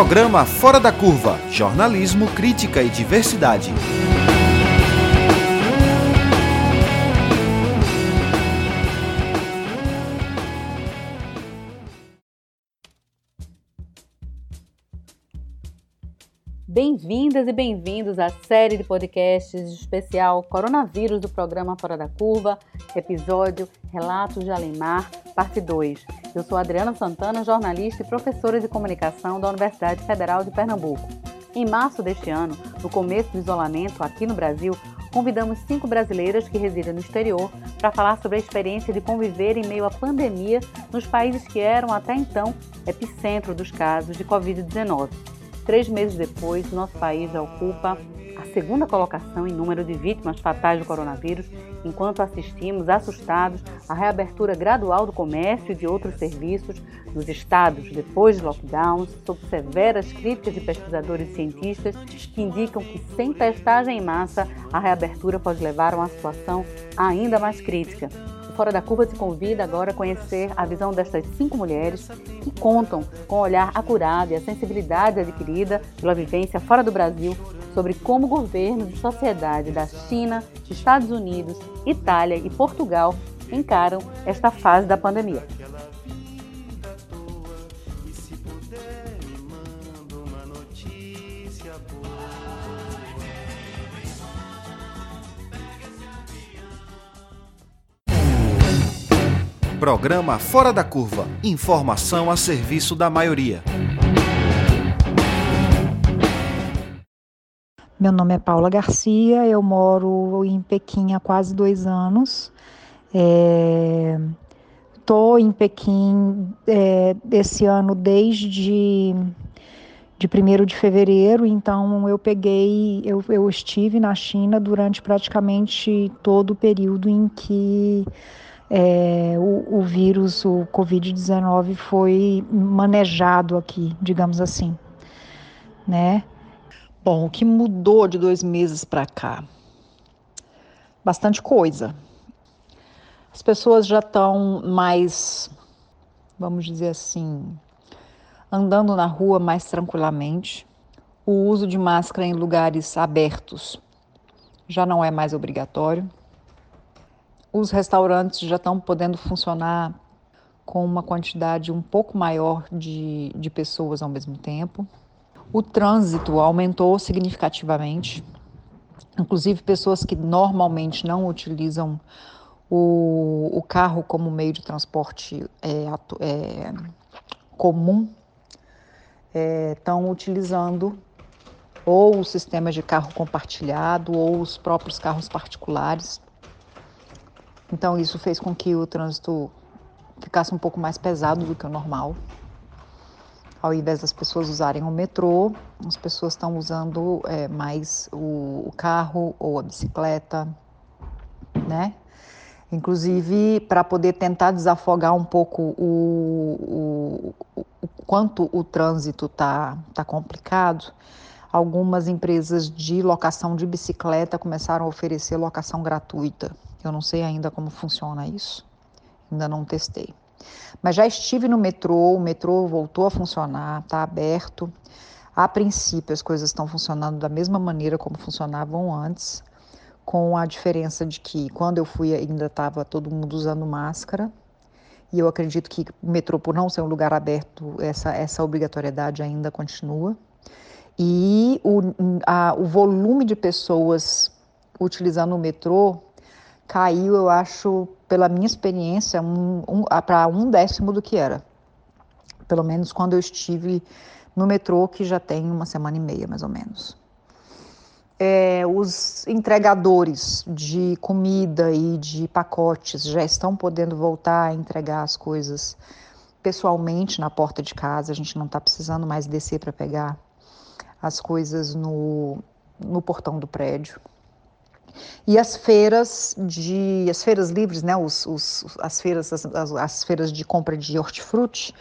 Programa Fora da Curva Jornalismo, Crítica e Diversidade. Bem-vindas e bem-vindos à série de podcasts especial Coronavírus do programa Fora da Curva, episódio Relatos de Alemar, parte 2. Eu sou Adriana Santana, jornalista e professora de comunicação da Universidade Federal de Pernambuco. Em março deste ano, no começo do isolamento aqui no Brasil, convidamos cinco brasileiras que residem no exterior para falar sobre a experiência de conviver em meio à pandemia nos países que eram até então epicentro dos casos de Covid-19. Três meses depois, nosso país já ocupa a segunda colocação em número de vítimas fatais do coronavírus, enquanto assistimos assustados à reabertura gradual do comércio e de outros serviços nos estados depois de lockdowns, sob severas críticas de pesquisadores e cientistas que indicam que sem testagem em massa, a reabertura pode levar a uma situação ainda mais crítica. Fora da Curva te convida agora a conhecer a visão destas cinco mulheres que contam com o olhar acurado e a sensibilidade adquirida pela vivência fora do Brasil sobre como governos e sociedade da China, Estados Unidos, Itália e Portugal encaram esta fase da pandemia. Programa Fora da Curva. Informação a serviço da maioria. Meu nome é Paula Garcia, eu moro em Pequim há quase dois anos. Estou é, em Pequim é, esse ano desde de 1 de fevereiro, então eu peguei, eu, eu estive na China durante praticamente todo o período em que é, o, o vírus, o Covid-19, foi manejado aqui, digamos assim, né? Bom, o que mudou de dois meses para cá? Bastante coisa. As pessoas já estão mais, vamos dizer assim, andando na rua mais tranquilamente. O uso de máscara em lugares abertos já não é mais obrigatório. Os restaurantes já estão podendo funcionar com uma quantidade um pouco maior de, de pessoas ao mesmo tempo. O trânsito aumentou significativamente, inclusive pessoas que normalmente não utilizam o, o carro como meio de transporte é, é, comum estão é, utilizando ou o sistema de carro compartilhado ou os próprios carros particulares então isso fez com que o trânsito ficasse um pouco mais pesado do que o normal. Ao invés das pessoas usarem o metrô, as pessoas estão usando é, mais o, o, carro ou a bicicleta, né? Inclusive para poder tentar desafogar um pouco o, o, o quanto o trânsito está tá complicado, algumas empresas de locação de bicicleta começaram a oferecer locação gratuita eu não sei ainda como funciona isso, ainda não testei. Mas já estive no metrô, o metrô voltou a funcionar, está aberto. A princípio, as coisas estão funcionando da mesma maneira como funcionavam antes, com a diferença de que quando eu fui ainda estava todo mundo usando máscara. E eu acredito que o metrô, por não ser um lugar aberto, essa, essa obrigatoriedade ainda continua. E o, a, o volume de pessoas utilizando o metrô caiu, eu acho, pela minha experiência, um, um, para um décimo do que era. Pelo menos quando eu estive no metrô, que já tem uma semana e meia, mais ou menos. É, os entregadores de comida e de pacotes já estão podendo voltar a entregar as coisas pessoalmente na porta de casa. A gente não está precisando mais descer para pegar as coisas no, no portão do prédio. E as feiras de as feiras livres, né, os, os as feiras as, as, feiras de compra de hortifruti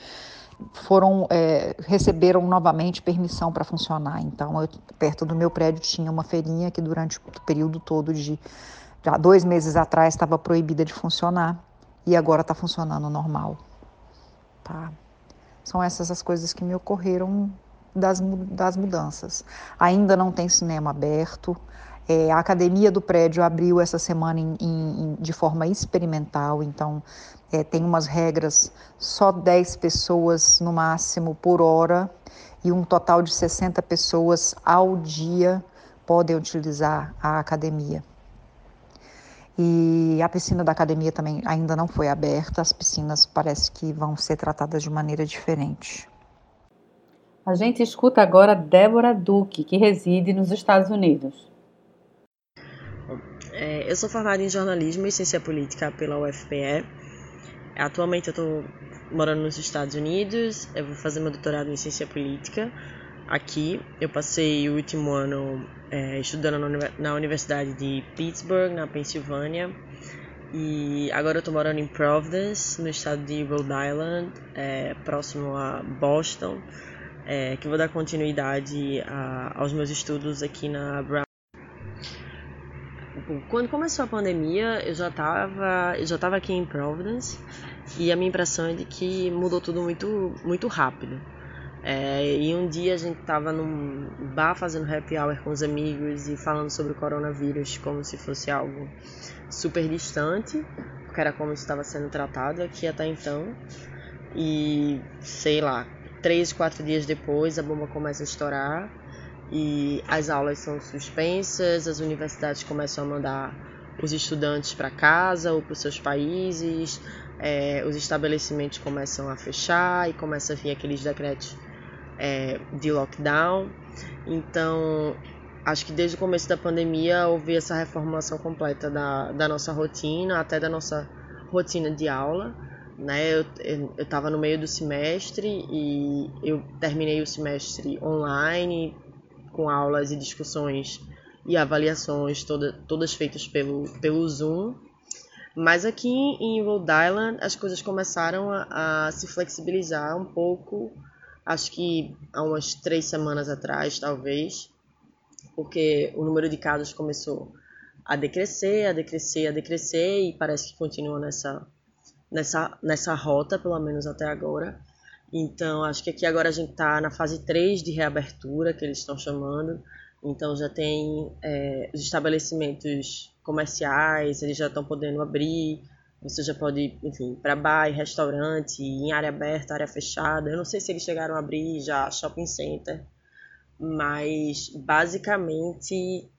foram é, receberam novamente permissão para funcionar. Então, eu, perto do meu prédio tinha uma feirinha que durante o período todo de já dois meses atrás estava proibida de funcionar e agora está funcionando normal. Tá? São essas as coisas que me ocorreram das, das mudanças. Ainda não tem cinema aberto. É, a academia do prédio abriu essa semana em, em, de forma experimental, então é, tem umas regras, só 10 pessoas no máximo por hora e um total de 60 pessoas ao dia podem utilizar a academia. E a piscina da academia também ainda não foi aberta, as piscinas parece que vão ser tratadas de maneira diferente. A gente escuta agora Débora Duque, que reside nos Estados Unidos. É, eu sou formada em jornalismo e ciência política pela UFPE. Atualmente eu estou morando nos Estados Unidos, eu vou fazer meu doutorado em ciência política aqui. Eu passei o último ano é, estudando na Universidade de Pittsburgh, na Pensilvânia. E agora eu estou morando em Providence, no estado de Rhode Island, é, próximo a Boston, é, que vou dar continuidade a, aos meus estudos aqui na Brown. Quando começou a pandemia, eu já estava eu já estava aqui em Providence e a minha impressão é de que mudou tudo muito, muito rápido. É, e um dia a gente estava num bar fazendo happy hour com os amigos e falando sobre o coronavírus como se fosse algo super distante, porque era como estava sendo tratado aqui até então. E sei lá, três, quatro dias depois a bomba começa a estourar e as aulas são suspensas, as universidades começam a mandar os estudantes para casa ou para os seus países, é, os estabelecimentos começam a fechar e começa a vir aqueles decretos é, de lockdown. Então, acho que desde o começo da pandemia houve essa reformulação completa da, da nossa rotina, até da nossa rotina de aula. Né? Eu estava no meio do semestre e eu terminei o semestre online, com aulas e discussões e avaliações toda, todas feitas pelo, pelo Zoom. Mas aqui em Rhode Island as coisas começaram a, a se flexibilizar um pouco, acho que há umas três semanas atrás, talvez, porque o número de casos começou a decrescer, a decrescer, a decrescer e parece que continua nessa, nessa, nessa rota, pelo menos até agora. Então, acho que aqui agora a gente está na fase 3 de reabertura, que eles estão chamando. Então, já tem é, os estabelecimentos comerciais, eles já estão podendo abrir. Você já pode, enfim, para bar, restaurante, em área aberta, área fechada. Eu não sei se eles chegaram a abrir já shopping center, mas basicamente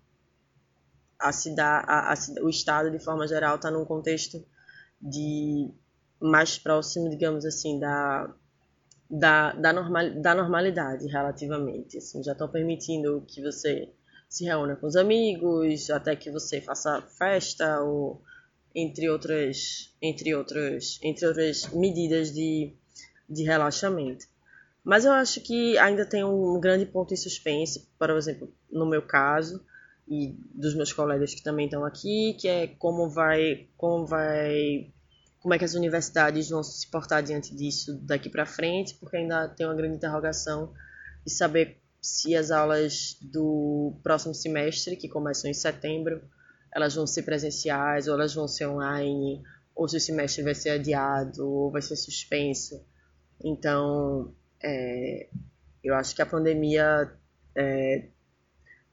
a cidade, a, a, o estado de forma geral está num contexto de mais próximo, digamos assim, da da, da, normal, da normalidade relativamente. Assim, já estão permitindo que você se reúna com os amigos, até que você faça festa ou entre outras, entre outras, entre outras medidas de, de relaxamento. Mas eu acho que ainda tem um grande ponto em suspense, por exemplo, no meu caso e dos meus colegas que também estão aqui, que é como vai, como vai, como é que as universidades vão se portar diante disso daqui para frente, porque ainda tem uma grande interrogação de saber se as aulas do próximo semestre, que começam em setembro, elas vão ser presenciais ou elas vão ser online, ou se o semestre vai ser adiado ou vai ser suspenso. Então, é, eu acho que a pandemia é,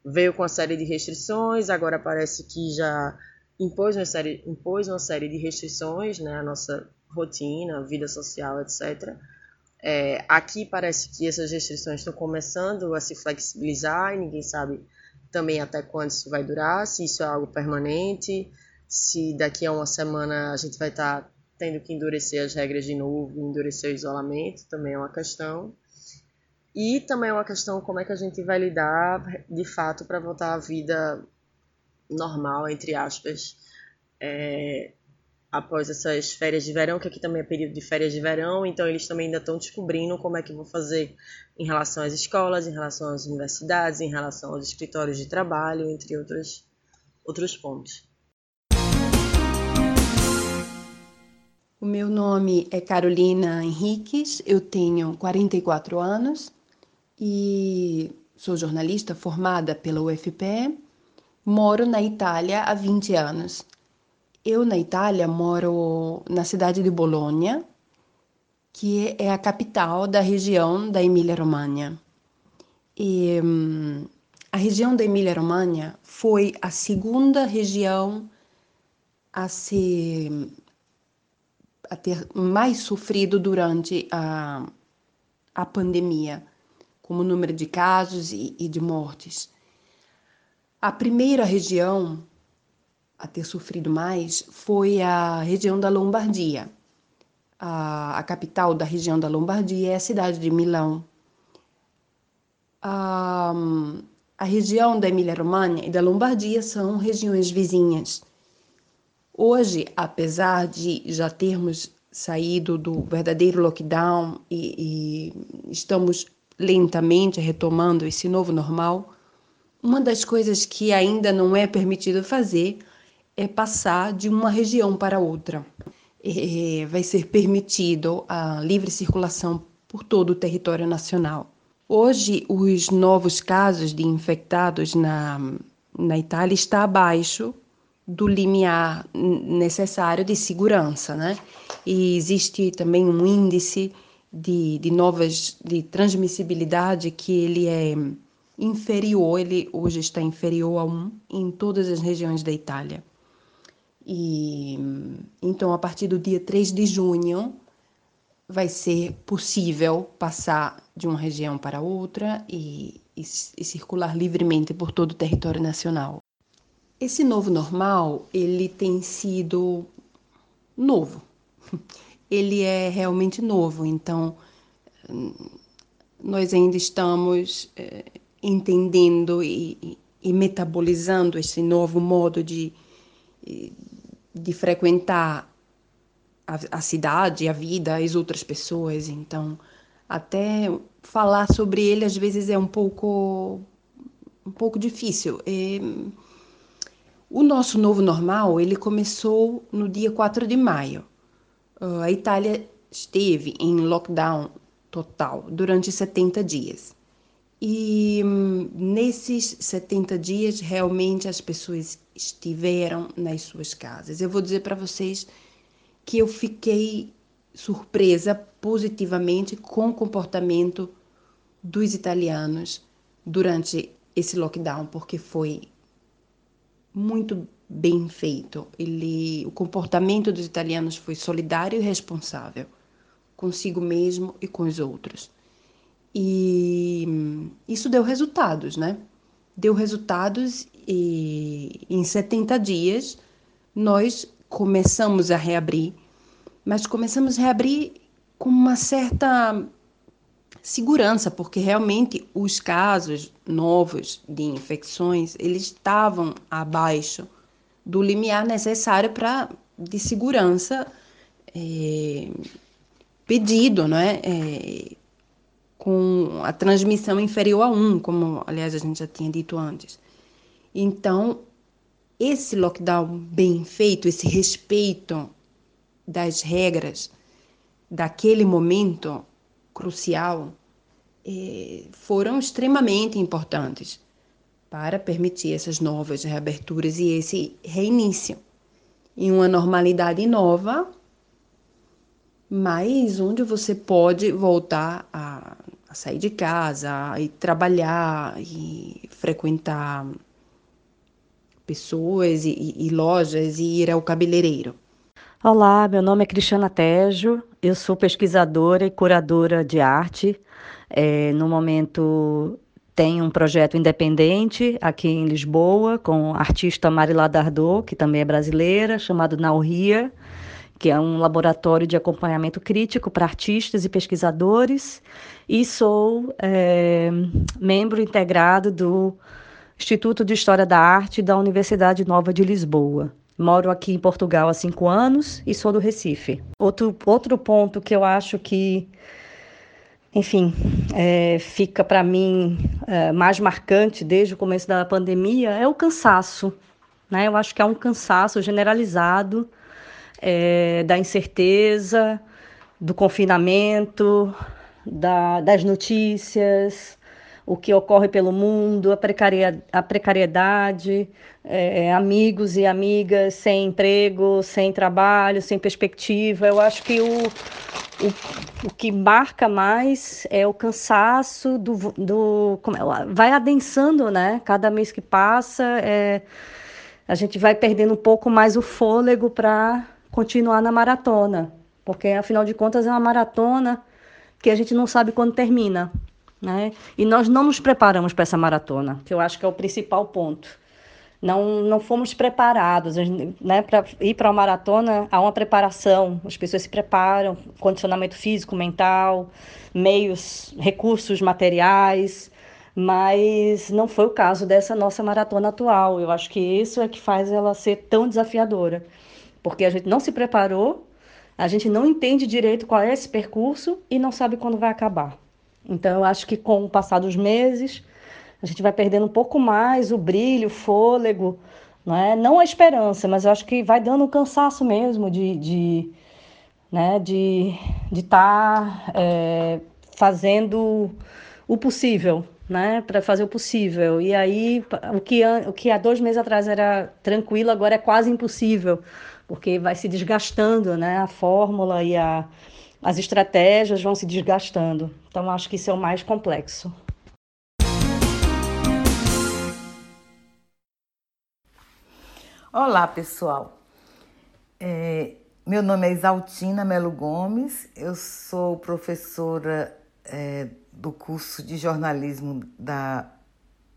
veio com uma série de restrições, agora parece que já impôs uma série, impôs uma série de restrições né, à nossa rotina, vida social, etc. É, aqui parece que essas restrições estão começando a se flexibilizar e ninguém sabe também até quando isso vai durar, se isso é algo permanente, se daqui a uma semana a gente vai estar tá tendo que endurecer as regras de novo, endurecer o isolamento, também é uma questão. E também é uma questão como é que a gente vai lidar de fato para voltar à vida normal, entre aspas, é, após essas férias de verão, que aqui também é período de férias de verão, então eles também ainda estão descobrindo como é que vão fazer em relação às escolas, em relação às universidades, em relação aos escritórios de trabalho, entre outros, outros pontos. O meu nome é Carolina Henriques, eu tenho 44 anos e sou jornalista formada pela UFPE, moro na Itália há 20 anos. Eu, na Itália, moro na cidade de Bolonha, que é a capital da região da Emília-Romanha. E, hum, a região da Emília-Romanha foi a segunda região a ser a ter mais sofrido durante a, a pandemia, como número de casos e, e de mortes. A primeira região a ter sofrido mais foi a região da Lombardia. A, a capital da região da Lombardia é a cidade de Milão. A, a região da Emília-Romanha e da Lombardia são regiões vizinhas. Hoje, apesar de já termos saído do verdadeiro lockdown e, e estamos lentamente retomando esse novo normal, uma das coisas que ainda não é permitido fazer é passar de uma região para outra. É, vai ser permitido a livre circulação por todo o território nacional. Hoje, os novos casos de infectados na, na Itália está abaixo do limiar necessário de segurança, né? E existe também um índice de, de novas de transmissibilidade que ele é inferior, ele hoje está inferior a um em todas as regiões da Itália. E então, a partir do dia 3 de junho, vai ser possível passar de uma região para outra e, e, e, circular livremente por todo o território nacional. Esse novo normal, ele tem sido novo. Ele é realmente novo, então nós ainda estamos é, entendendo e, e metabolizando esse novo modo de, de frequentar a, a cidade, a vida, as outras pessoas. Então, até falar sobre ele às vezes é um pouco um pouco difícil. E, o nosso novo normal, ele começou no dia 4 de maio. Uh, a Itália esteve em lockdown total durante 70 dias. E hum, nesses 70 dias, realmente as pessoas estiveram nas suas casas. Eu vou dizer para vocês que eu fiquei surpresa positivamente com o comportamento dos italianos durante esse lockdown, porque foi muito bem feito. Ele, o comportamento dos italianos foi solidário e responsável consigo mesmo e com os outros. E isso deu resultados, né? Deu resultados e em 70 dias nós começamos a reabrir, mas começamos a reabrir com uma certa segurança, porque realmente os casos novos de infecções, eles estavam abaixo do limiar necessário para de segurança é, pedido, não é? Com a transmissão inferior a 1, como aliás a gente já tinha dito antes. Então, esse lockdown bem feito, esse respeito das regras daquele momento crucial, eh, foram extremamente importantes para permitir essas novas reaberturas e esse reinício em uma normalidade nova, mas onde você pode voltar a sair de casa e trabalhar e frequentar pessoas e, e, lojas e ir ao cabeleireiro. Olá, meu nome é Cristiana Tejo, eu sou pesquisadora e curadora de arte. É, no momento tenho um projeto independente aqui em Lisboa com a artista Marila Dardot, que também é brasileira, chamado Nauria que é um laboratório de acompanhamento crítico para artistas e pesquisadores, e sou é, membro integrado do Instituto de História da Arte da Universidade Nova de Lisboa. Moro aqui em Portugal há cinco anos e sou do Recife. Outro, outro ponto que eu acho que, enfim, é, fica para mim é, mais marcante desde o começo da pandemia é o cansaço. Né? Eu acho que é um cansaço generalizado é, da incerteza, do confinamento, da, das notícias, o que ocorre pelo mundo, a, precaria, a precariedade, é, amigos e amigas sem emprego, sem trabalho, sem perspectiva. Eu acho que o, o, o que marca mais é o cansaço do, do como é, vai adensando, né? Cada mês que passa, é, a gente vai perdendo um pouco mais o fôlego para continuar na maratona, porque afinal de contas é uma maratona que a gente não sabe quando termina. Né? E nós não nos preparamos para essa maratona, que eu acho que é o principal ponto. Não, não fomos preparados, né? Para ir para a maratona há uma preparação, as pessoas se preparam, condicionamento físico, mental, meios, recursos materiais, mas não foi o caso dessa nossa maratona atual. Eu acho que isso é que faz ela ser tão desafiadora, porque a gente não se preparou, a gente não entende direito qual é esse percurso e não sabe quando vai acabar. Então, eu acho que com o passar dos meses, a gente vai perdendo um pouco mais o brilho, o fôlego, não, é? não a esperança, mas eu acho que vai dando um cansaço mesmo de de né, de de estar tá, é, fazendo o possível, né, para fazer o possível. E aí o que o que há dois meses atrás era tranquilo agora é quase impossível, porque vai se desgastando, né, a fórmula e a as estratégias vão se desgastando. Então, acho que isso é o mais complexo. Olá, pessoal. É, meu nome é Exaltina Melo Gomes, eu sou professora é, do curso de jornalismo da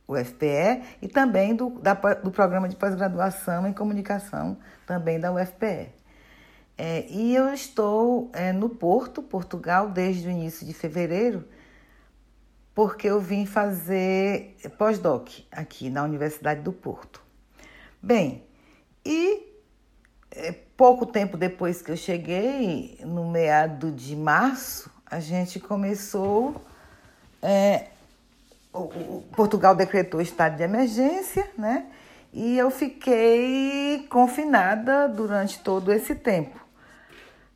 UFPE e também do, da, do programa de pós-graduação em comunicação também da UFPE. É, e eu estou é, no Porto, Portugal, desde o início de fevereiro, porque eu vim fazer pós-doc aqui na Universidade do Porto. Bem, e é, pouco tempo depois que eu cheguei, no meado de março, a gente começou. É, o, o, Portugal decretou estado de emergência, né? E eu fiquei confinada durante todo esse tempo.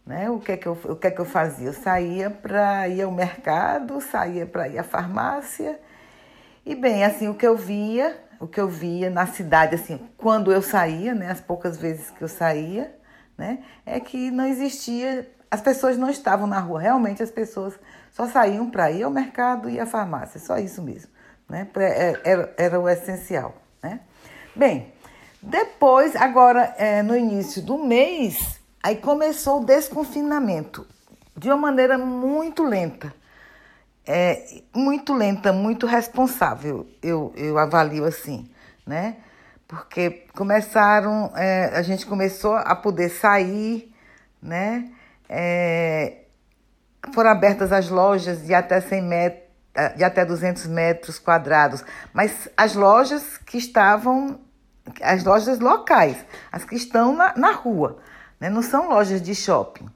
Né? O, que é que eu, o que é que eu fazia? Eu saía para ir ao mercado, saía para ir à farmácia. E bem, assim, o que eu via, o que eu via na cidade, assim, quando eu saía, né, as poucas vezes que eu saía, né, é que não existia, as pessoas não estavam na rua, realmente as pessoas só saíam para ir ao mercado e à farmácia, só isso mesmo, né, é, era, era o essencial, né. Bem, depois, agora, é, no início do mês, Aí começou o desconfinamento de uma maneira muito lenta. É, muito lenta, muito responsável, eu, eu avalio assim, né? Porque começaram, é, a gente começou a poder sair, né? É, foram abertas as lojas de até 100 metros, de até 200 metros quadrados, mas as lojas que estavam, as lojas locais, as que estão na, na rua, né? Não são lojas de shopping,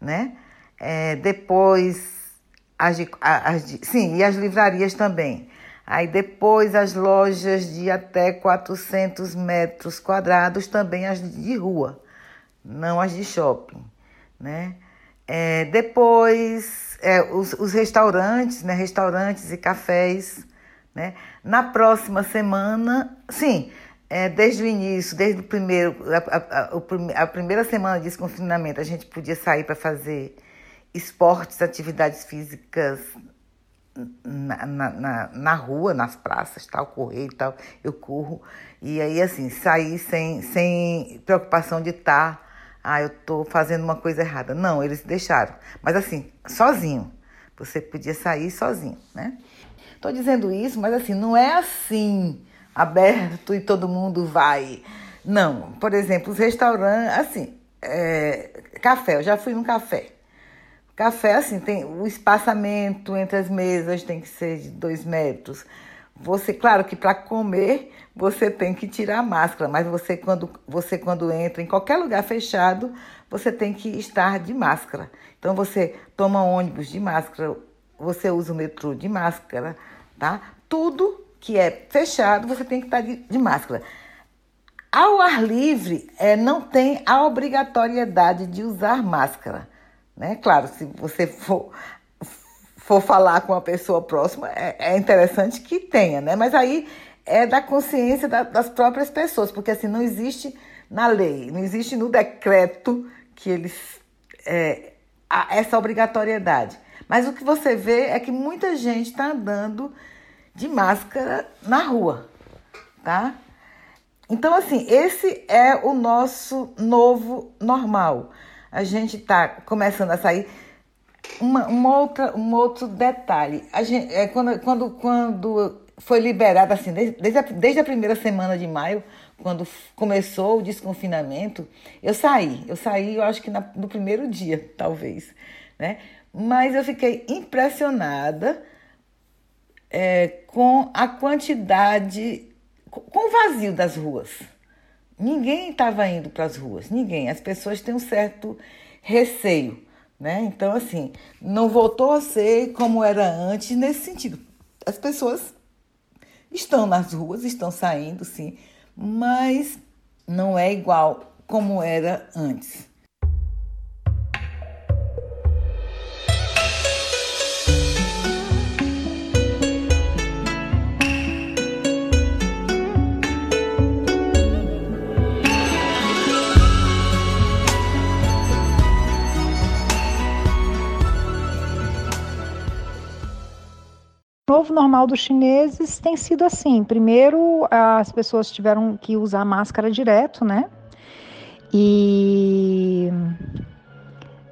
né? É, depois, as, de, as de, sim, e as livrarias também. Aí depois as lojas de até 400 metros quadrados, também as de rua, não as de shopping, né? É, depois é, os, os restaurantes, né? Restaurantes e cafés, né? Na próxima semana, sim, é, desde o início, desde o primeiro, a, a, a primeira semana de desconfinamento, a gente podia sair para fazer esportes, atividades físicas na, na, na, na, rua, nas praças, tal, correr e tal, eu corro. E aí, assim, sair sem, sem preocupação de estar, tá, ah, eu estou fazendo uma coisa errada. Não, eles deixaram. Mas assim, sozinho. Você podia sair sozinho, né? Estou dizendo isso, mas assim, não é assim aberto e todo mundo vai. Não, por exemplo, os restaurantes, assim, é, café, eu já fui num café. Café, assim, tem o espaçamento entre as mesas tem que ser de dois metros. Você, claro que para comer você tem que tirar a máscara, mas você quando, você quando entra em qualquer lugar fechado, você tem que estar de máscara. Então você toma ônibus de máscara, você usa o metrô de máscara, tá? Tudo que é fechado, você tem que estar de, de máscara. Ao ar livre, é, não tem a obrigatoriedade de usar máscara. Né? Claro, se você for, for falar com uma pessoa próxima, é, é interessante que tenha, né? Mas aí é da consciência da, das próprias pessoas, porque assim não existe na lei, não existe no decreto que eles é, essa obrigatoriedade. Mas o que você vê é que muita gente está andando de máscara na rua, tá? Então, assim, esse é o nosso novo normal. A gente está começando a sair. Uma, uma outra, um outro detalhe. A gente, é, quando, quando, quando foi liberado, assim, desde, desde, a, desde a primeira semana de maio, quando começou o desconfinamento, eu saí. Eu saí, eu acho que na, no primeiro dia, talvez, né? Mas eu fiquei impressionada é, com a quantidade, com o vazio das ruas. Ninguém estava indo para as ruas, ninguém. As pessoas têm um certo receio, né? Então, assim, não voltou a ser como era antes nesse sentido. As pessoas estão nas ruas, estão saindo, sim, mas não é igual como era antes. Novo normal dos chineses tem sido assim. Primeiro, as pessoas tiveram que usar máscara direto, né? E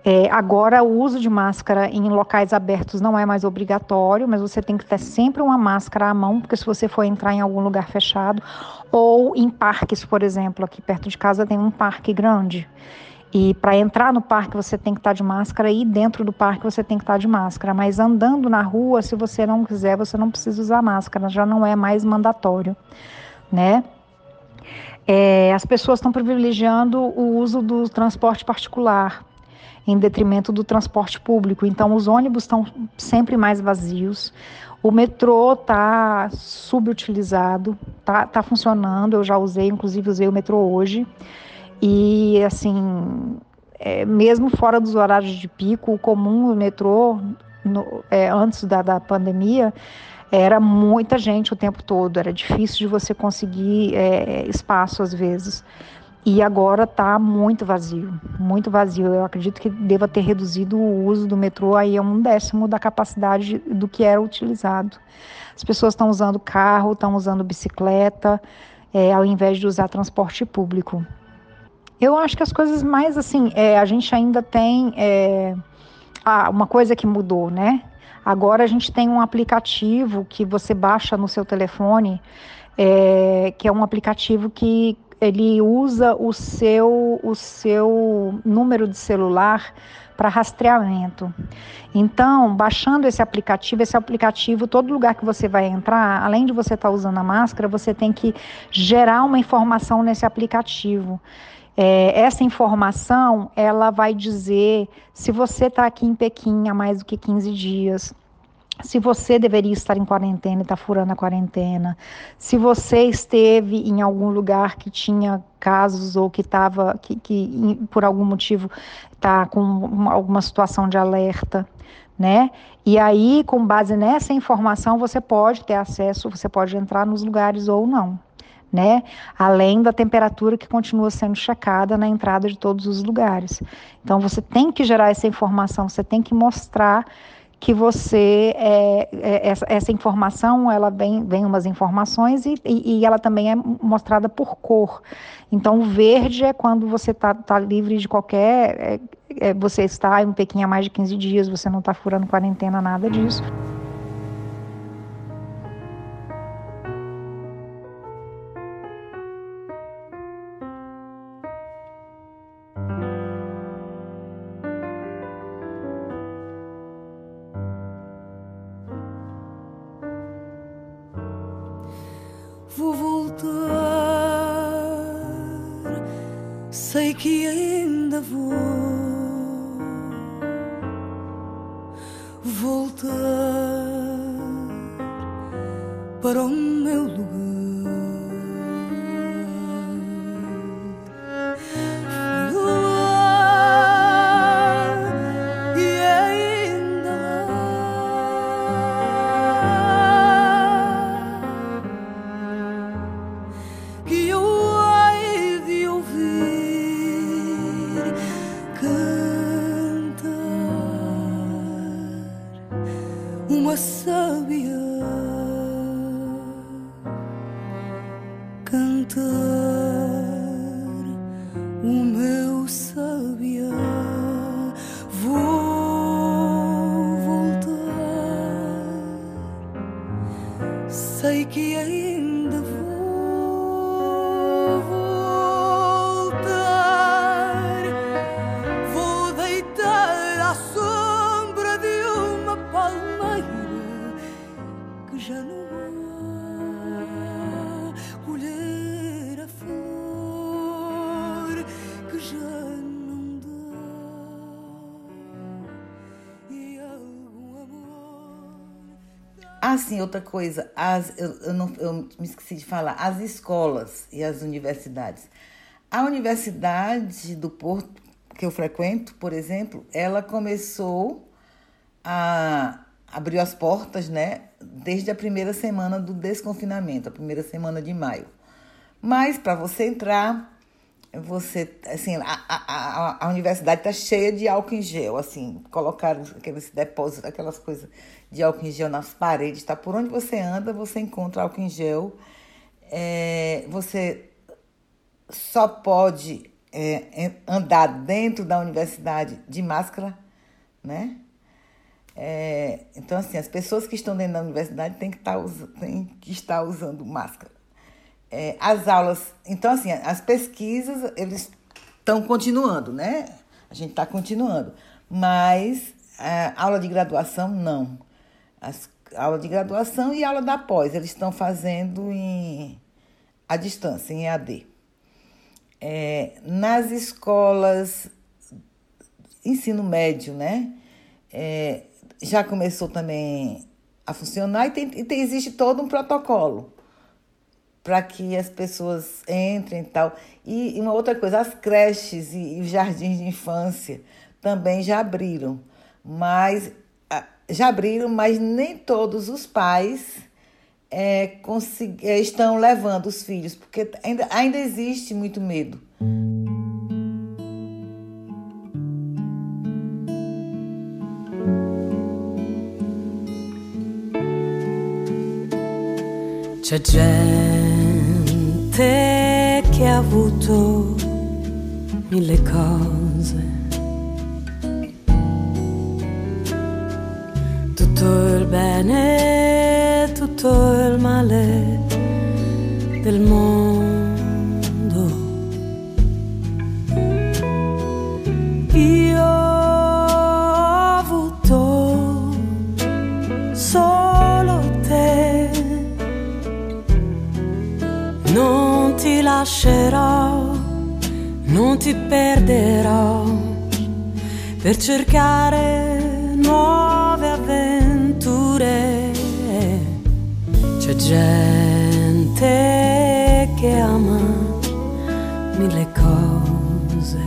é, agora o uso de máscara em locais abertos não é mais obrigatório, mas você tem que ter sempre uma máscara à mão, porque se você for entrar em algum lugar fechado, ou em parques, por exemplo, aqui perto de casa tem um parque grande. E para entrar no parque você tem que estar tá de máscara e dentro do parque você tem que estar tá de máscara. Mas andando na rua, se você não quiser, você não precisa usar máscara, já não é mais mandatório, né? É, as pessoas estão privilegiando o uso do transporte particular em detrimento do transporte público. Então, os ônibus estão sempre mais vazios. O metrô está subutilizado, está tá funcionando. Eu já usei, inclusive usei o metrô hoje. E, assim, é, mesmo fora dos horários de pico, o comum no metrô, no, é, antes da, da pandemia, era muita gente o tempo todo, era difícil de você conseguir é, espaço às vezes. E agora está muito vazio, muito vazio. Eu acredito que deva ter reduzido o uso do metrô aí a um décimo da capacidade do que era utilizado. As pessoas estão usando carro, estão usando bicicleta, é, ao invés de usar transporte público. Eu acho que as coisas mais assim, é, a gente ainda tem é, ah, uma coisa que mudou, né? Agora a gente tem um aplicativo que você baixa no seu telefone, é, que é um aplicativo que ele usa o seu, o seu número de celular para rastreamento. Então, baixando esse aplicativo, esse aplicativo, todo lugar que você vai entrar, além de você estar tá usando a máscara, você tem que gerar uma informação nesse aplicativo. É, essa informação ela vai dizer se você está aqui em Pequim há mais do que 15 dias, se você deveria estar em quarentena e está furando a quarentena, se você esteve em algum lugar que tinha casos ou que estava, que, que por algum motivo está com uma, alguma situação de alerta, né? E aí, com base nessa informação, você pode ter acesso, você pode entrar nos lugares ou não né? Além da temperatura que continua sendo checada na entrada de todos os lugares. Então você tem que gerar essa informação, você tem que mostrar que você é, é, essa, essa, informação ela vem vem umas informações e, e, e, ela também é mostrada por cor então o verde é quando você está tá livre de qualquer é, é, você está em Pequim há mais de 15 dias você não está furando quarentena nada disso vou voltar. Sei que ainda vou voltar para o meu lugar. Outra coisa. As, eu, eu, não, eu me esqueci de falar. As escolas e as universidades. A Universidade do Porto, que eu frequento, por exemplo, ela começou a abriu as portas, né, desde a primeira semana do desconfinamento, a primeira semana de maio. Mas para você entrar, você, assim, a, a, a universidade está cheia de álcool em gel, assim, colocaram aqueles depósitos, aquelas coisas de álcool em gel nas paredes, tá? Por onde você anda, você encontra álcool em gel. É, você só pode é, andar dentro da universidade de máscara, né? É, então, assim, as pessoas que estão dentro da universidade têm que estar, têm que estar usando máscara. É, as aulas, então, assim, as pesquisas, eles estão continuando, né? A gente está continuando. Mas a aula de graduação, não. As, aula de graduação e aula da pós, eles estão fazendo em, à distância, em EAD. É, nas escolas, ensino médio, né? É, já começou também a funcionar e, tem, e tem, existe todo um protocolo para que as pessoas entrem e tal. E, e, uma outra coisa, as creches e, e jardins de infância também já abriram, mas já abriram, mas nem todos os pais é, é, estão levando os filhos, porque ainda, ainda existe muito medo. C'è gente che ha avuto mille cose. Tutto il bene, tutto il male del mondo. Lascerò, non ti perderò per cercare nuove avventure. C'è gente che ama mille cose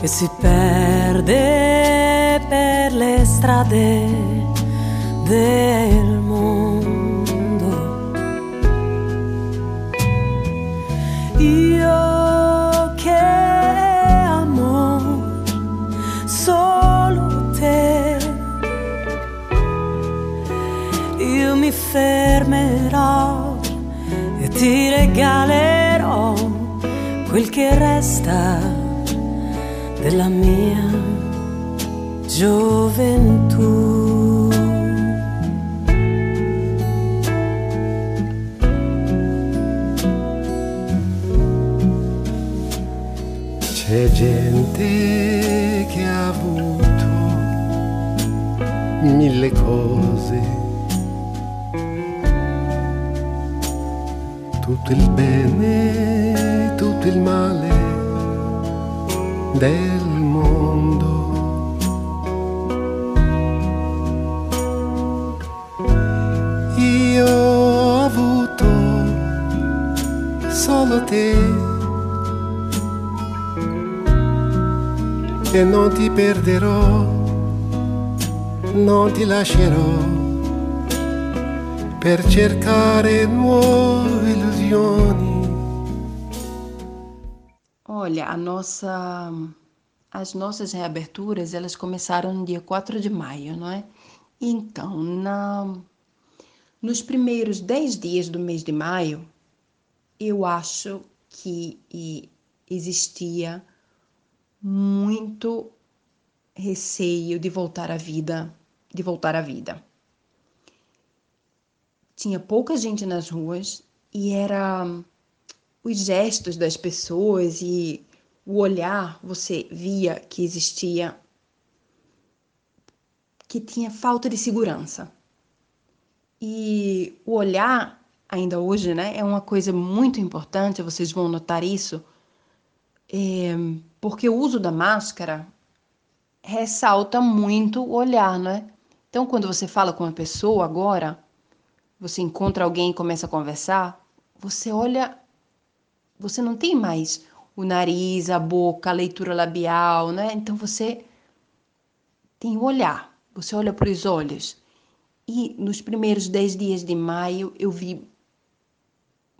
e si perde per le strade del mondo. Regalerò quel che resta della mia gioventù. C'è gente che ha avuto mille cose, tutto il bene, tutto il male del mondo. Io ho avuto solo te. e non ti perderò, non ti lascerò per cercare nuove illusioni. Olha, a nossa as nossas reaberturas, elas começaram no dia 4 de maio, não é? Então, na, nos primeiros 10 dias do mês de maio, eu acho que existia muito receio de voltar à vida, de voltar à vida. Tinha pouca gente nas ruas e era os gestos das pessoas e o olhar, você via que existia que tinha falta de segurança. E o olhar, ainda hoje, né, é uma coisa muito importante, vocês vão notar isso, é, porque o uso da máscara ressalta muito o olhar, né? Então, quando você fala com uma pessoa agora, você encontra alguém e começa a conversar, você olha, você não tem mais o nariz, a boca, a leitura labial, né? Então você tem o olhar, você olha para os olhos. E nos primeiros dez dias de maio eu vi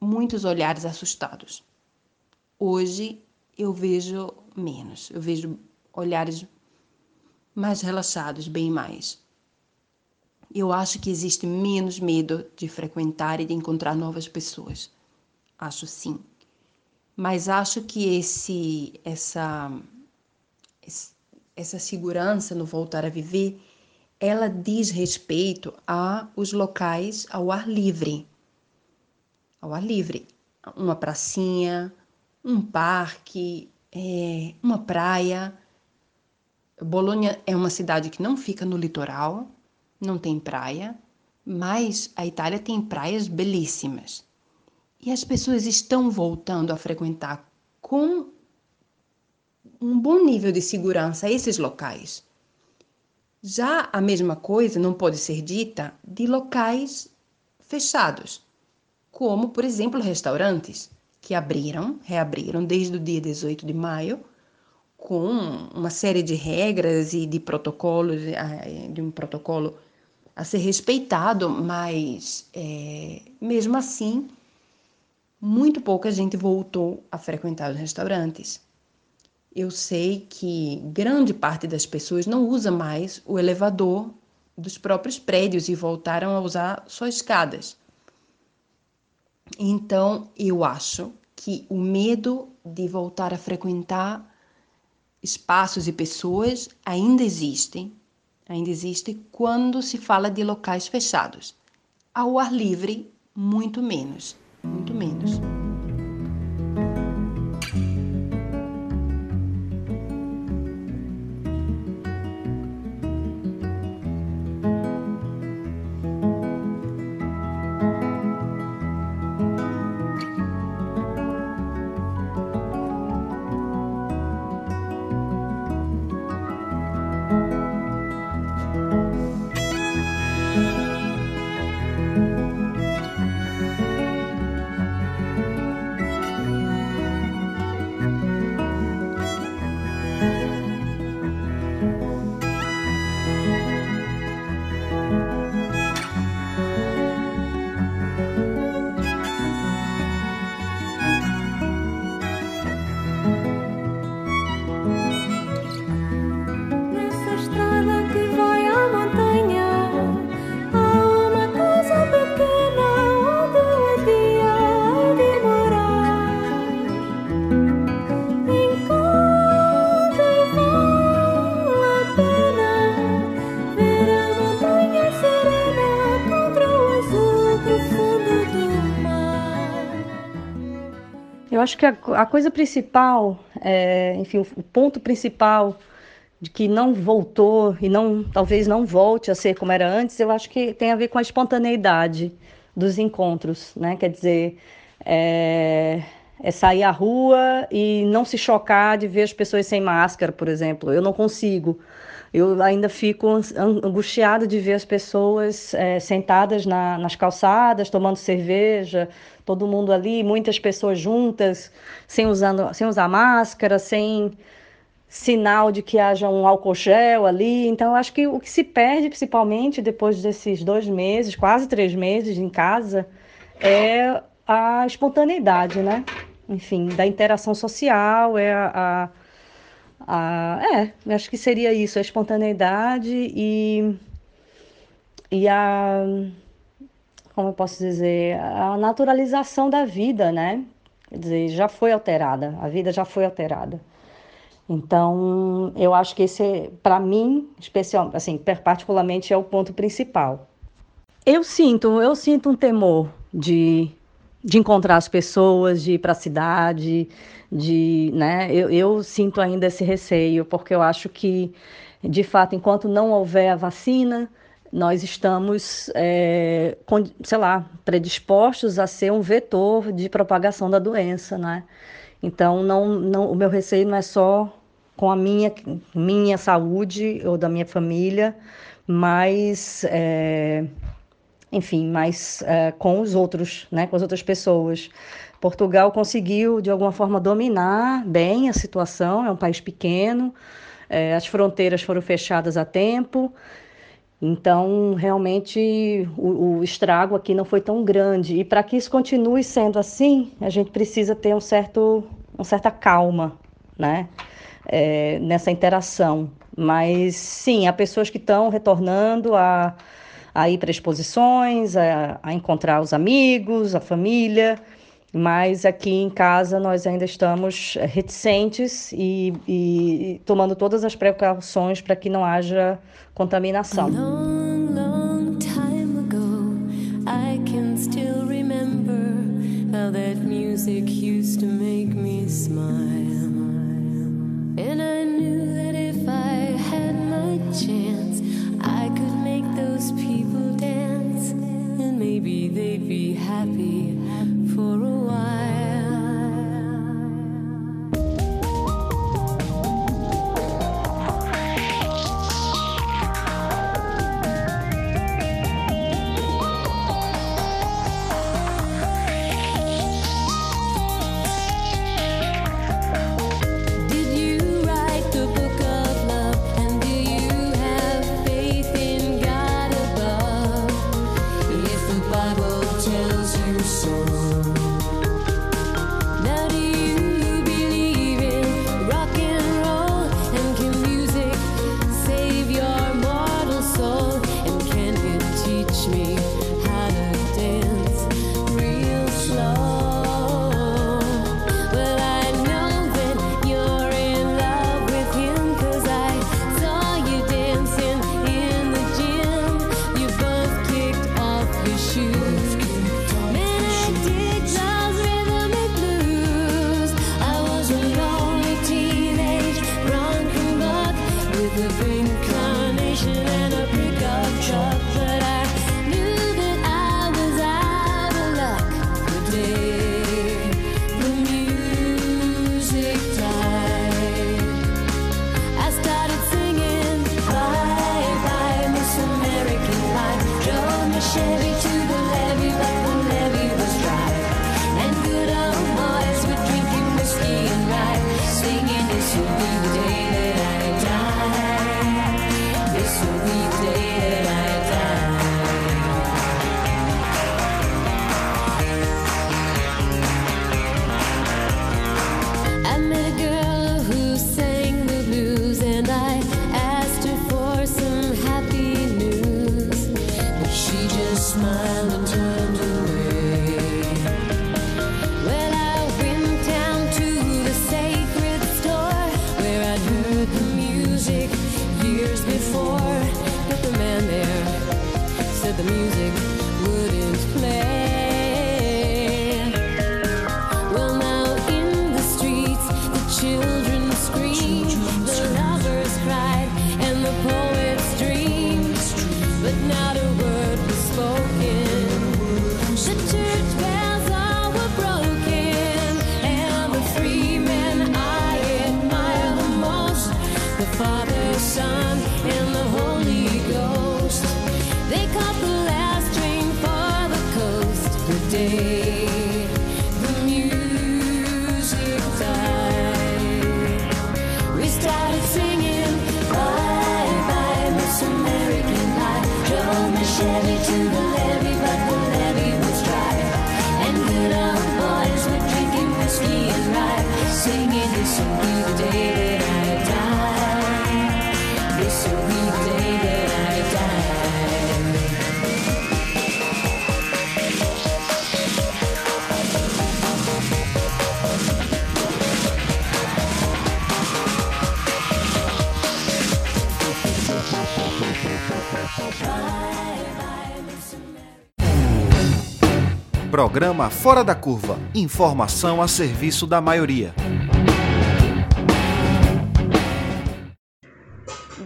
muitos olhares assustados. Hoje eu vejo menos, eu vejo olhares mais relaxados, bem mais. Eu acho que existe menos medo de frequentar e de encontrar novas pessoas. Acho sim mas acho que esse essa essa segurança no voltar a viver, ela diz respeito a os locais ao ar livre. Ao ar livre, uma pracinha, um parque, é, uma praia. Bolonha é uma cidade que não fica no litoral, não tem praia, mas a Itália tem praias belíssimas. E as pessoas estão voltando a frequentar com um bom nível de segurança esses locais. Já a mesma coisa não pode ser dita de locais fechados, como, por exemplo, restaurantes, que abriram, reabriram desde o dia 18 de maio, com uma série de regras e de protocolos, eh, de um protocolo a ser respeitado, mas é, mesmo assim muito pouca gente voltou a frequentar os restaurantes. Eu sei que grande parte das pessoas não usa mais o elevador dos próprios prédios e voltaram a usar só escadas. Então, eu acho que o medo de voltar a frequentar espaços e pessoas ainda existe, ainda existe quando se fala de locais fechados. Ao ar livre, muito menos muito menos. Acho que a, a coisa principal, é, enfim, o, o, ponto principal de que não voltou e não, talvez não volte a ser como era antes, eu acho que tem a ver com a espontaneidade dos encontros, né? Quer dizer, é, é sair à rua e não se chocar de ver as pessoas sem máscara, por exemplo. Eu não consigo. Eu ainda fico angustiada de ver as pessoas é, sentadas na, nas calçadas, tomando cerveja, todo mundo ali, muitas pessoas juntas, sem, usando, sem usar máscara, sem sinal de que haja um álcool gel ali. Então, eu acho que o que se perde, principalmente depois desses dois meses, quase três meses em casa, é a espontaneidade, né? Enfim, da interação social, é a, a a é, acho que seria isso, a espontaneidade e, e a, como eu posso dizer, a naturalização da vida, né? Quer dizer, já foi alterada, a vida já foi alterada. Então, eu acho que esse, para mim, especial, assim, particularmente é o ponto principal. Eu sinto, eu sinto um temor de, de encontrar as pessoas, de ir para a cidade, de, né? Eu, eu sinto ainda esse receio, porque eu acho que, de fato, enquanto não houver a vacina, nós estamos, é, com, sei lá, predispostos a ser um vetor de propagação da doença, né? Então, não, não, o meu receio não é só com a minha, minha saúde ou da minha família, mas, é, enfim, mas é, com os outros, né, com as outras pessoas. Portugal conseguiu, de alguma forma, dominar bem a situação, é um país pequeno, é, as fronteiras foram fechadas a tempo, então, realmente, o, o, estrago aqui não foi tão grande. E para que isso continue sendo assim, a gente precisa ter um certo, uma certa calma, né? É, nessa interação. Mas, sim, há pessoas que estão retornando a, a ir para exposições, a, a encontrar os amigos, a família, mas aqui em casa nós ainda estamos reticentes e, e, tomando todas as precauções para que não haja contaminação. Long, long time ago, I can still remember how that music used to make me smile. And I knew that if I had my chance, those people dance. And maybe they'd be happy for a while. Incarnation and a pickup truck. Programa Fora da Curva. Informação a serviço da maioria.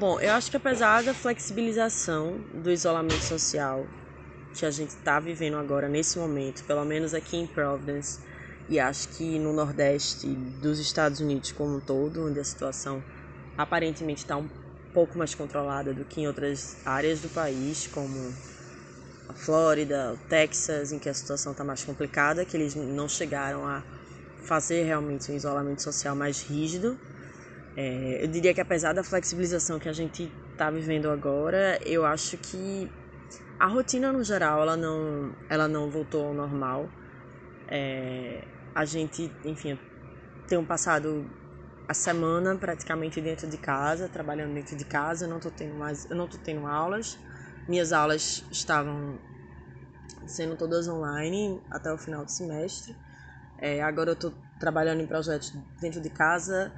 Bom, eu acho que apesar da flexibilização do isolamento social que a gente está vivendo agora nesse momento, pelo menos aqui em Providence, e acho que no Nordeste dos Estados Unidos como um todo, onde a situação aparentemente está um pouco mais controlada do que em outras áreas do país, como a Flórida, o Texas, em que a situação está mais complicada, que eles não chegaram a fazer realmente um isolamento social mais rígido. É, eu diria que apesar da flexibilização que a gente está vivendo agora, eu acho que a rotina no geral ela não, ela não voltou ao normal. É, a gente, enfim, tem um passado a semana praticamente dentro de casa, trabalhando dentro de casa, eu não tô tendo mais, eu não tô tendo aulas. Minhas aulas estavam sendo todas online até o final do semestre. É, agora eu estou trabalhando em projetos dentro de casa.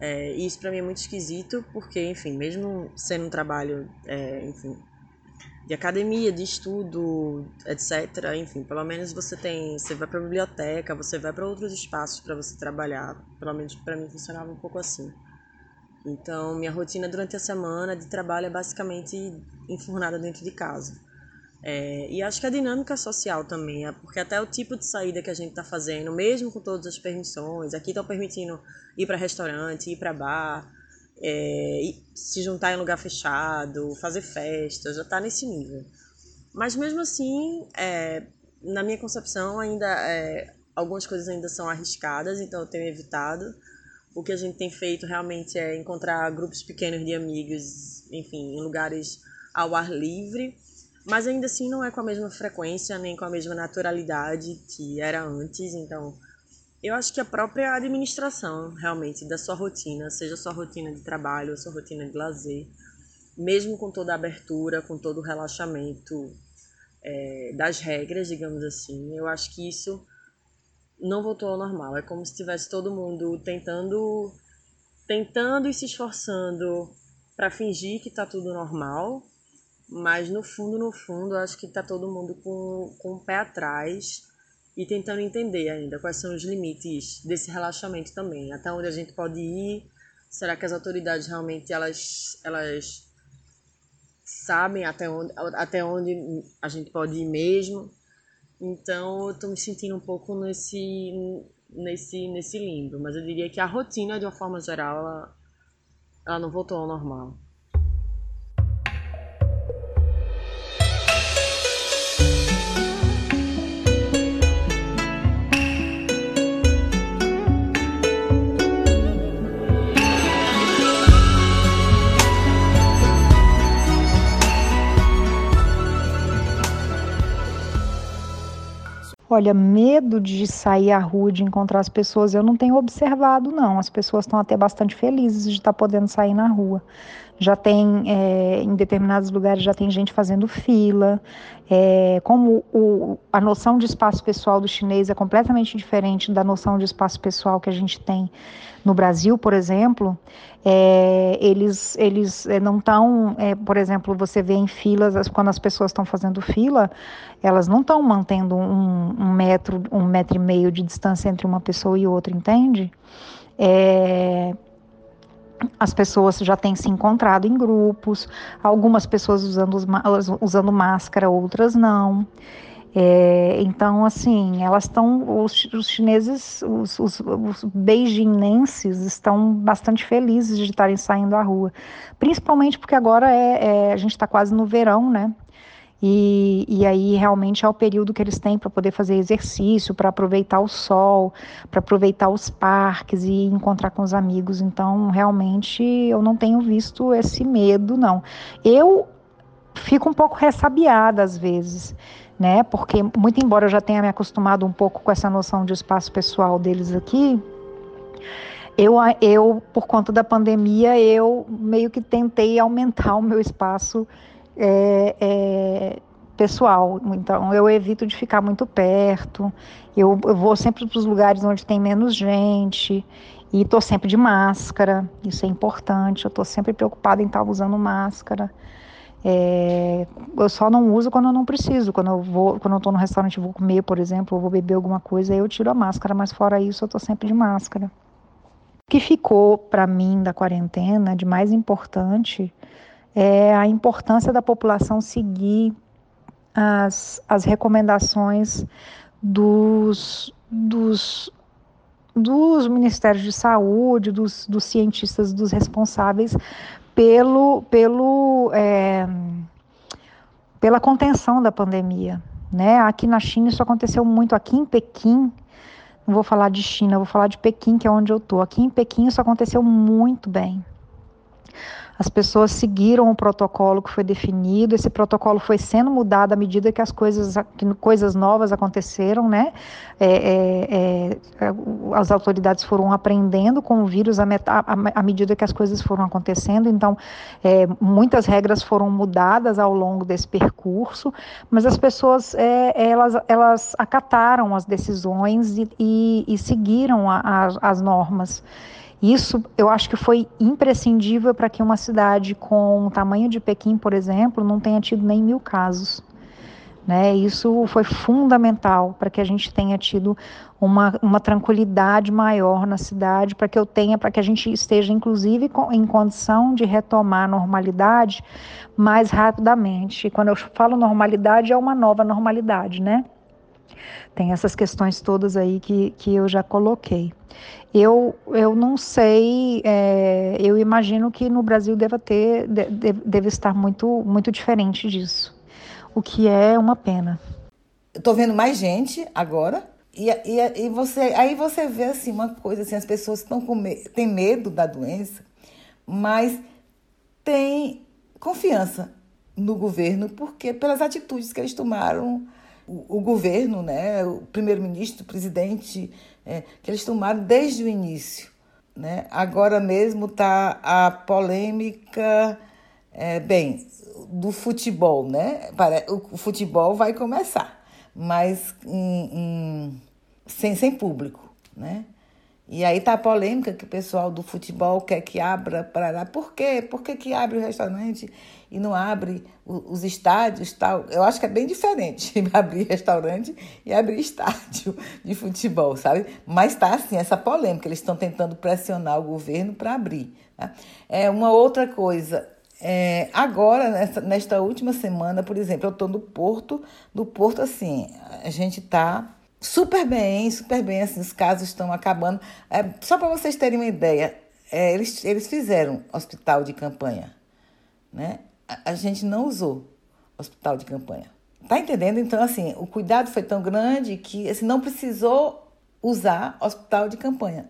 É, e isso para mim é muito esquisito, porque, enfim, mesmo sendo um trabalho, é, enfim, de academia, de estudo, etc. Enfim, pelo menos você tem, você vai para a biblioteca, você vai para outros espaços para você trabalhar. Pelo menos para mim funcionava um pouco assim. Então, minha rotina durante a semana de trabalho é basicamente enfurnada dentro de casa. É, e acho que a dinâmica social também, é porque até o tipo de saída que a gente está fazendo, mesmo com todas as permissões, aqui estão permitindo ir para restaurante, ir para bar, é, se juntar em lugar fechado, fazer festa, já está nesse nível. Mas mesmo assim, é, na minha concepção, ainda é, algumas coisas ainda são arriscadas, então eu tenho evitado. O que a gente tem feito realmente é encontrar grupos pequenos de amigos, enfim, em lugares ao ar livre, mas ainda assim não é com a mesma frequência nem com a mesma naturalidade que era antes, então eu acho que a própria administração, realmente, da sua rotina, seja sua rotina de trabalho sua rotina de lazer, mesmo com toda a abertura, com todo o relaxamento é, das regras, digamos assim, eu acho que isso não voltou ao normal. É como se tivesse todo mundo tentando, tentando e se esforçando para fingir que está tudo normal, mas no fundo, no fundo, acho que está todo mundo com, com o pé atrás e tentando entender ainda quais são os limites desse relaxamento também, até onde a gente pode ir, será que as autoridades realmente elas elas sabem até onde até onde a gente pode ir mesmo. Então, eu estou me sentindo um pouco nesse nesse nesse limbo, mas eu diria que a rotina de uma forma geral ela, ela não voltou ao normal. Olha, medo de sair à rua, de encontrar as pessoas, eu não tenho observado, não. As pessoas estão até bastante felizes de estar podendo sair na rua. Já tem, é, em determinados lugares, já tem gente fazendo fila. É, como o, a noção de espaço pessoal do chinês é completamente diferente da noção de espaço pessoal que a gente tem no Brasil, por exemplo, é, eles, eles não estão, é, por exemplo, você vê em filas, quando as pessoas estão fazendo fila, elas não estão mantendo um, um, metro, um metro e meio de distância entre uma pessoa e outra, entende? É, as pessoas já têm se encontrado em grupos, algumas pessoas usando, usando máscara, outras não. É, então, assim, elas estão, os, os, chineses, os, os, os beijinenses estão bastante felizes de estarem saindo à rua, principalmente porque agora é, é a gente está quase no verão, né? E, e aí realmente é o período que eles têm para poder fazer exercício, para aproveitar o sol, para aproveitar os parques e encontrar com os amigos. Então, realmente, eu não tenho visto esse medo, não. Eu fico um pouco ressabiada às vezes, né? Porque, muito embora eu já tenha me acostumado um pouco com essa noção de espaço pessoal deles aqui, eu, eu por conta da pandemia, eu meio que tentei aumentar o meu espaço é, é, pessoal. Então, eu evito de ficar muito perto. Eu, eu vou sempre para os lugares onde tem menos gente. E estou sempre de máscara. Isso é importante. Eu estou sempre preocupada em estar usando máscara. É, eu só não uso quando eu não preciso. Quando eu vou, quando eu estou no restaurante e vou comer, por exemplo, ou vou beber alguma coisa, eu tiro a máscara, mas fora isso eu estou sempre de máscara. O que ficou para mim da quarentena de mais importante é a importância da população seguir as, as recomendações dos, dos, dos ministérios de saúde, dos, dos cientistas, dos responsáveis pelo, pelo, é, pela contenção da pandemia. Né? Aqui na China isso aconteceu muito, aqui em Pequim, não vou falar de China, vou falar de Pequim, que é onde eu estou. Aqui em Pequim isso aconteceu muito bem. As pessoas seguiram o protocolo que foi definido, esse protocolo foi sendo mudado à medida que as coisas, que coisas novas aconteceram, né? É, é, é, as autoridades foram aprendendo com o vírus à, à, medida que as coisas foram acontecendo, então é, muitas regras foram mudadas ao longo desse percurso, mas as pessoas é, elas, elas acataram as decisões e, e, e seguiram a, a, as normas. Isso eu acho que foi imprescindível para que uma cidade com o tamanho de Pequim, por exemplo, não tenha tido nem mil casos. Né? Isso foi fundamental para que a gente tenha tido uma, uma tranquilidade maior na cidade, para que eu tenha, para que a gente esteja, inclusive, em condição de retomar a normalidade mais rapidamente. E quando eu falo normalidade, é uma nova normalidade, né? Tem essas questões todas aí que, que eu já coloquei. Eu, eu não sei, é, eu imagino que no Brasil deva ter, de, deve estar muito, muito diferente disso, o que é uma pena. Estou vendo mais gente agora, e, e, e, você, aí você vê assim, uma coisa, assim, as pessoas estão com me, têm medo da doença, mas têm confiança no governo, porque pelas atitudes que eles tomaram o, governo, né, o primeiro-ministro, o presidente, é, que eles tomaram desde o início. Né? Agora mesmo está a polêmica, é, bem, do futebol, né? O futebol vai começar, mas em, em, sem, sem público, né? E aí tá a polêmica que o pessoal do futebol quer que abra para lá. Por quê? Por que, que abre o restaurante e não abre os estádios tal? Eu acho que é bem diferente abrir restaurante e abrir estádio de futebol, sabe? Mas tá assim, essa polêmica. Eles estão tentando pressionar o governo para abrir. Tá? É uma outra coisa. É, agora, nessa, nesta última semana, por exemplo, eu estou no Porto. No Porto, assim, a gente está super bem, super bem, assim, os casos estão acabando. É, só para vocês terem uma ideia, é, eles, eles fizeram hospital de campanha, né? A, a, gente não usou hospital de campanha. Tá entendendo? Então, assim, o cuidado foi tão grande que assim, não precisou usar hospital de campanha,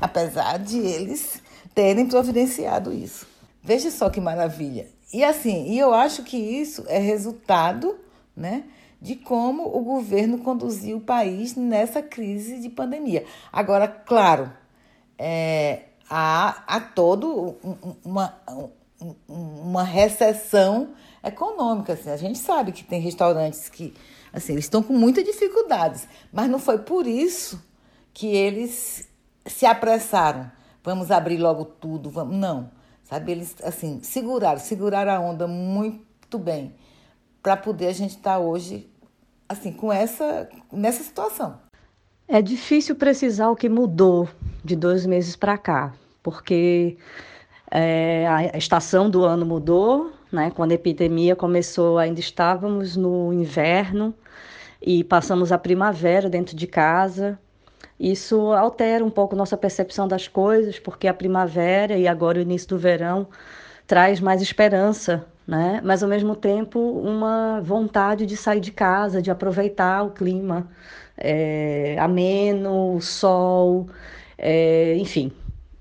apesar de eles terem providenciado isso. Veja só que maravilha. E assim, e eu acho que isso é resultado, né? De como o governo conduziu o país nessa crise de pandemia. Agora, claro, é, há, há todo uma, uma recessão econômica. Assim. A gente sabe que tem restaurantes que assim, eles estão com muitas dificuldades, mas não foi por isso que eles se apressaram. Vamos abrir logo tudo, vamos. Não. Sabe, eles assim, seguraram, seguraram a onda muito bem para poder a gente estar tá hoje assim com essa nessa situação. É difícil precisar o que mudou de dois meses para cá, porque é, a estação do ano mudou, né? Quando a epidemia começou, ainda estávamos no inverno e passamos a primavera dentro de casa. Isso altera um pouco nossa percepção das coisas, porque a primavera e agora o início do verão traz mais esperança né? Mas ao mesmo tempo uma vontade de sair de casa, de aproveitar o clima é, ameno, sol, é, enfim.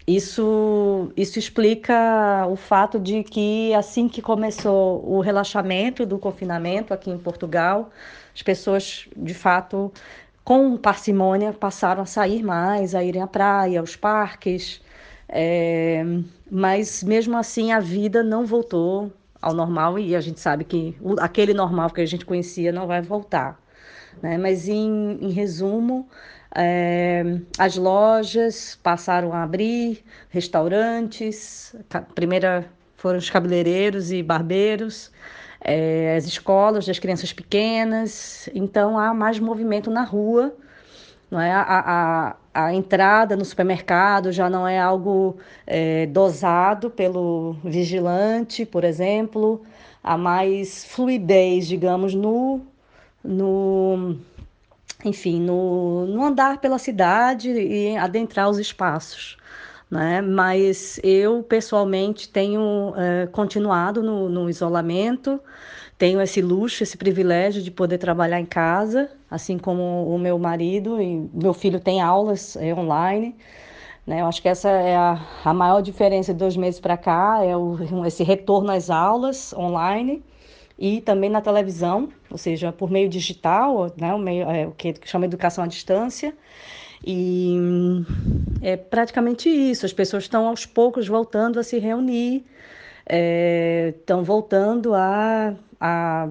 Isso, isso explica o fato de que assim que começou o relaxamento do confinamento aqui em Portugal, as pessoas de fato com parcimônia passaram a sair mais, a irem à praia, aos parques, é, mas mesmo assim a vida não voltou ao normal e a gente sabe que aquele normal que a gente conhecia não vai voltar. Né? Mas, em, em resumo, é, as lojas passaram a abrir, restaurantes, primeira foram os cabeleireiros e barbeiros, é, as escolas das crianças pequenas. Então há mais movimento na rua. Não é? a, a, a entrada no supermercado já não é algo é, dosado pelo vigilante, por exemplo. Há mais fluidez, digamos, no, no enfim, no, no andar pela cidade e adentrar os espaços. Né? Mas eu, pessoalmente, tenho é, continuado no, no isolamento, tenho esse luxo, esse privilégio de poder trabalhar em casa, assim como o meu marido e meu filho tem aulas é, online. Né? Eu acho que essa é a, a maior diferença de dois meses para cá, é o, esse retorno às aulas online e também na televisão, ou seja, por meio digital, né, o, meio, é, o que chama educação à distância. E é praticamente isso. As pessoas estão aos poucos voltando a se reunir, é, estão voltando a, a,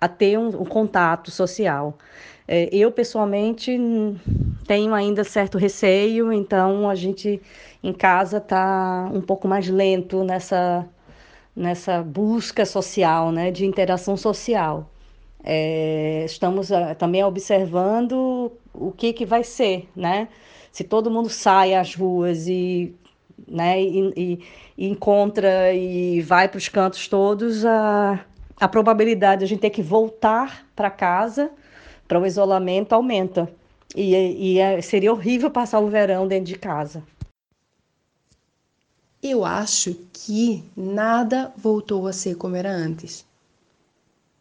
a ter um, um contato social. É, eu, pessoalmente, tenho ainda certo receio, então a gente em casa está um pouco mais lento nessa nessa busca social, né, de interação social. É, estamos uh, também observando o que, que vai ser, né? Se todo mundo sai às ruas e, né, e, e, e encontra e vai para os cantos todos, a, a probabilidade de a gente ter que voltar para casa, para o isolamento, aumenta. E, e é, seria horrível passar o verão dentro de casa. Eu acho que nada voltou a ser como era antes.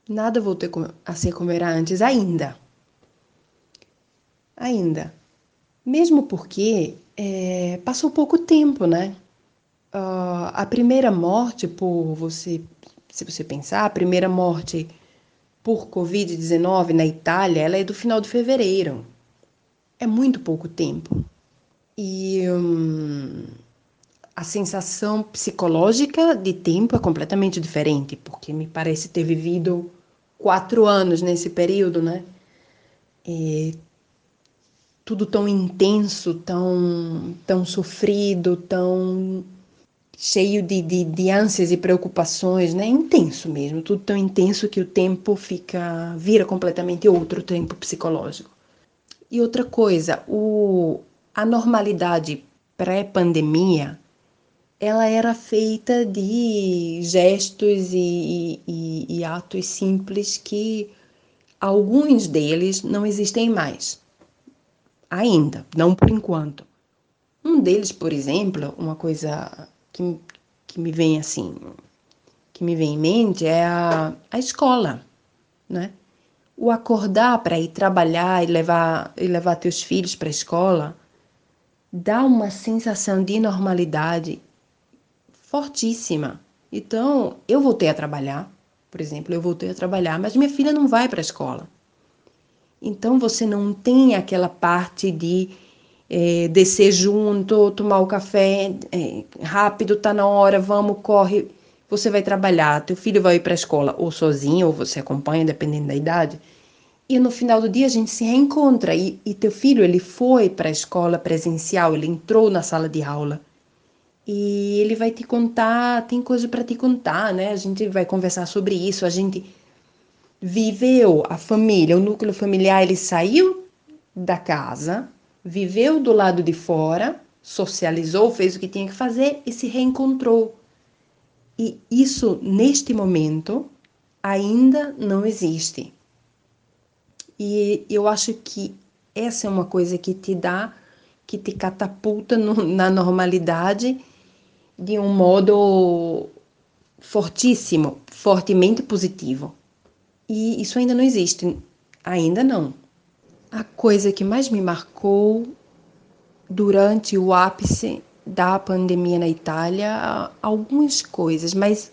Nada voltou a ser como era antes ainda. Ainda. Mesmo porque é, passou pouco tempo, né? Uh, a primeira morte por você, se você pensar, a primeira morte por Covid-19 na Itália, ela é do final de fevereiro. É muito pouco tempo. E hum, a sensação psicológica de tempo é completamente diferente, porque me parece ter vivido quatro anos nesse período, né? E tudo tão intenso, tão, tão sofrido, tão cheio de, de, de ânsias e preocupações, né? Intenso mesmo, tudo tão intenso que o tempo fica vira completamente outro tempo psicológico. E outra coisa, o, a normalidade pré-pandemia ela era feita de gestos e, e, e atos simples que alguns deles não existem mais. Ainda, não por enquanto. Um deles, por exemplo, uma coisa que, que me vem assim, que me vem em mente é a, a escola, né? O acordar para ir trabalhar e levar, e levar teus filhos para a escola dá uma sensação de normalidade fortíssima. Então, eu voltei a trabalhar, por exemplo, eu voltei a trabalhar, mas minha filha não vai para a escola. Então, você não tem aquela parte de é, descer junto, tomar o café é, rápido, tá na hora, vamos, corre. Você vai trabalhar, teu filho vai ir para a escola ou sozinho, ou você acompanha, dependendo da idade. E no final do dia a gente se reencontra. E, e teu filho, ele foi para a escola presencial, ele entrou na sala de aula e ele vai te contar, tem coisa para te contar, né? A gente vai conversar sobre isso, a gente viveu a família, o núcleo familiar, ele saiu da casa, viveu do lado de fora, socializou, fez o que tinha que fazer e se reencontrou. E isso, neste momento, ainda não existe. E eu acho que essa é uma coisa que te dá, que te catapulta no, na normalidade de um modo fortíssimo, fortemente positivo. E isso ainda não existe, ainda não. A coisa que mais me marcou durante o ápice da pandemia na Itália, algumas coisas, mas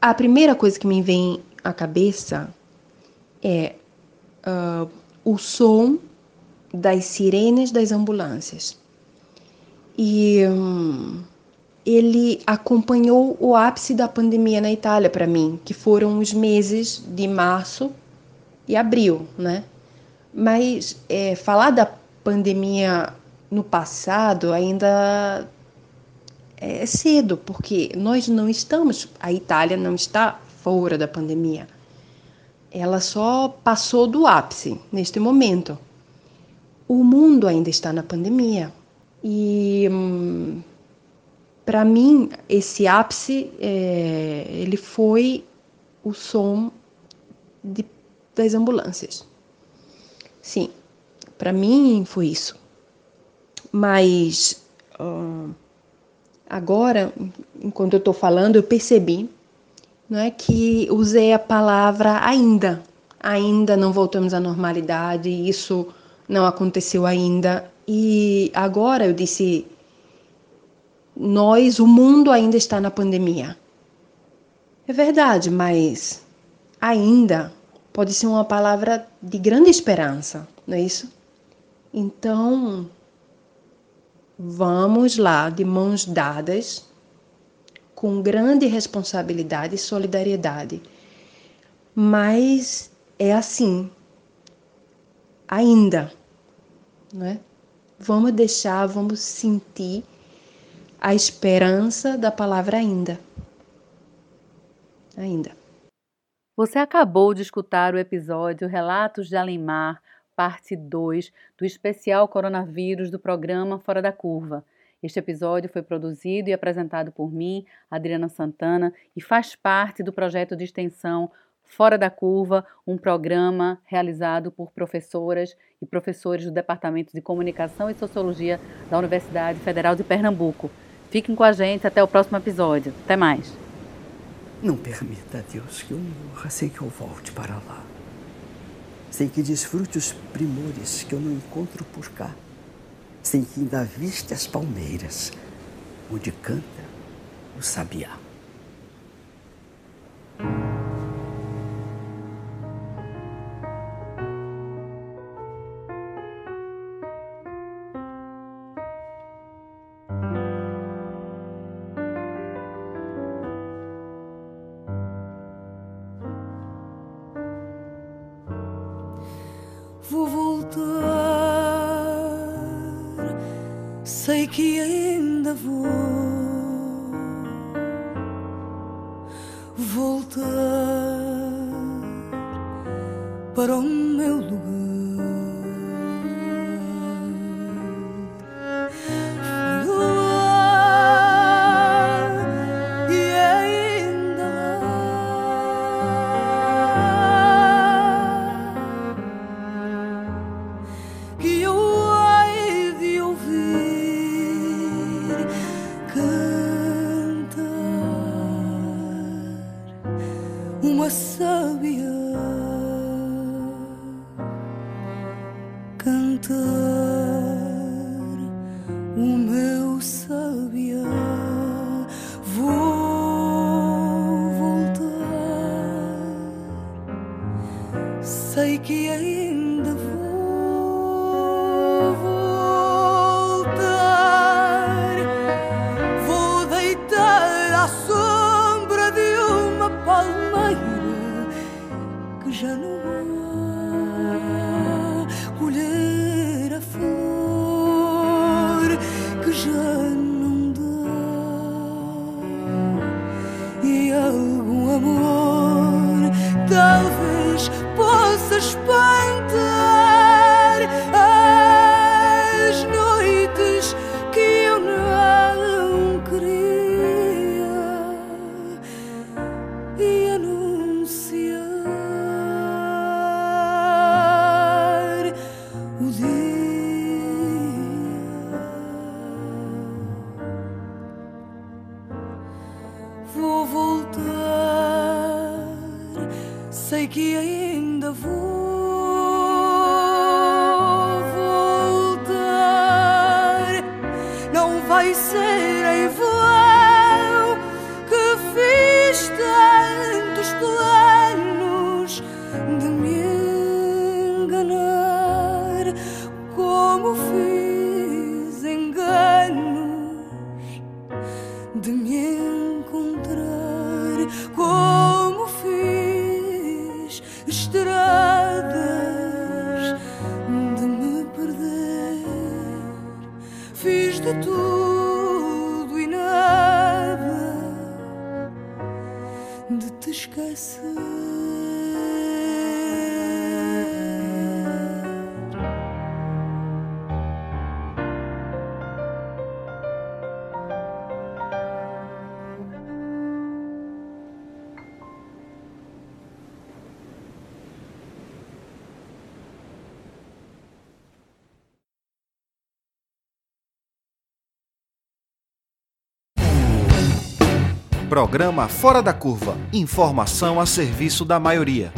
a primeira coisa que me vem à cabeça é uh, o som das sirenes das ambulâncias. E um, ele acompanhou o ápice da pandemia na Itália para mim, que foram os meses de março e abril, né? Mas é, falar da pandemia no passado ainda é cedo, porque nós não estamos, a Itália não está fora da pandemia. Ela só passou do ápice neste momento. O mundo ainda está na pandemia. E hum, para mim esse ápice é, ele foi o som de, das ambulâncias. Sim, para mim foi isso. Mas hum, agora, enquanto eu estou falando, eu percebi não é que usei a palavra ainda. Ainda não voltamos à normalidade, isso não aconteceu ainda. E agora eu disse nós, o mundo ainda está na pandemia. É verdade, mas ainda pode ser uma palavra de grande esperança, não é isso? Então, vamos lá, de mãos dadas, com grande responsabilidade e solidariedade. Mas é assim, ainda, não é? Vamos deixar, vamos sentir a esperança da palavra ainda. Ainda. Você acabou de escutar o episódio Relatos de Alemar, parte 2 do especial Coronavírus do programa Fora da Curva. Este episódio foi produzido e apresentado por mim, Adriana Santana, e faz parte do projeto de extensão Fora da Curva, um programa realizado por professoras e professores do Departamento de Comunicação e Sociologia da Universidade Federal de Pernambuco. Fiquem com a gente até o próximo episódio. Até mais. Não permita, Deus, que eu morra sem que eu volte para lá. Sem que desfrute os primores que eu não encontro por cá. Sem que ainda viste as palmeiras, onde canta o sabiá. Programa Fora da Curva. Informação a serviço da maioria.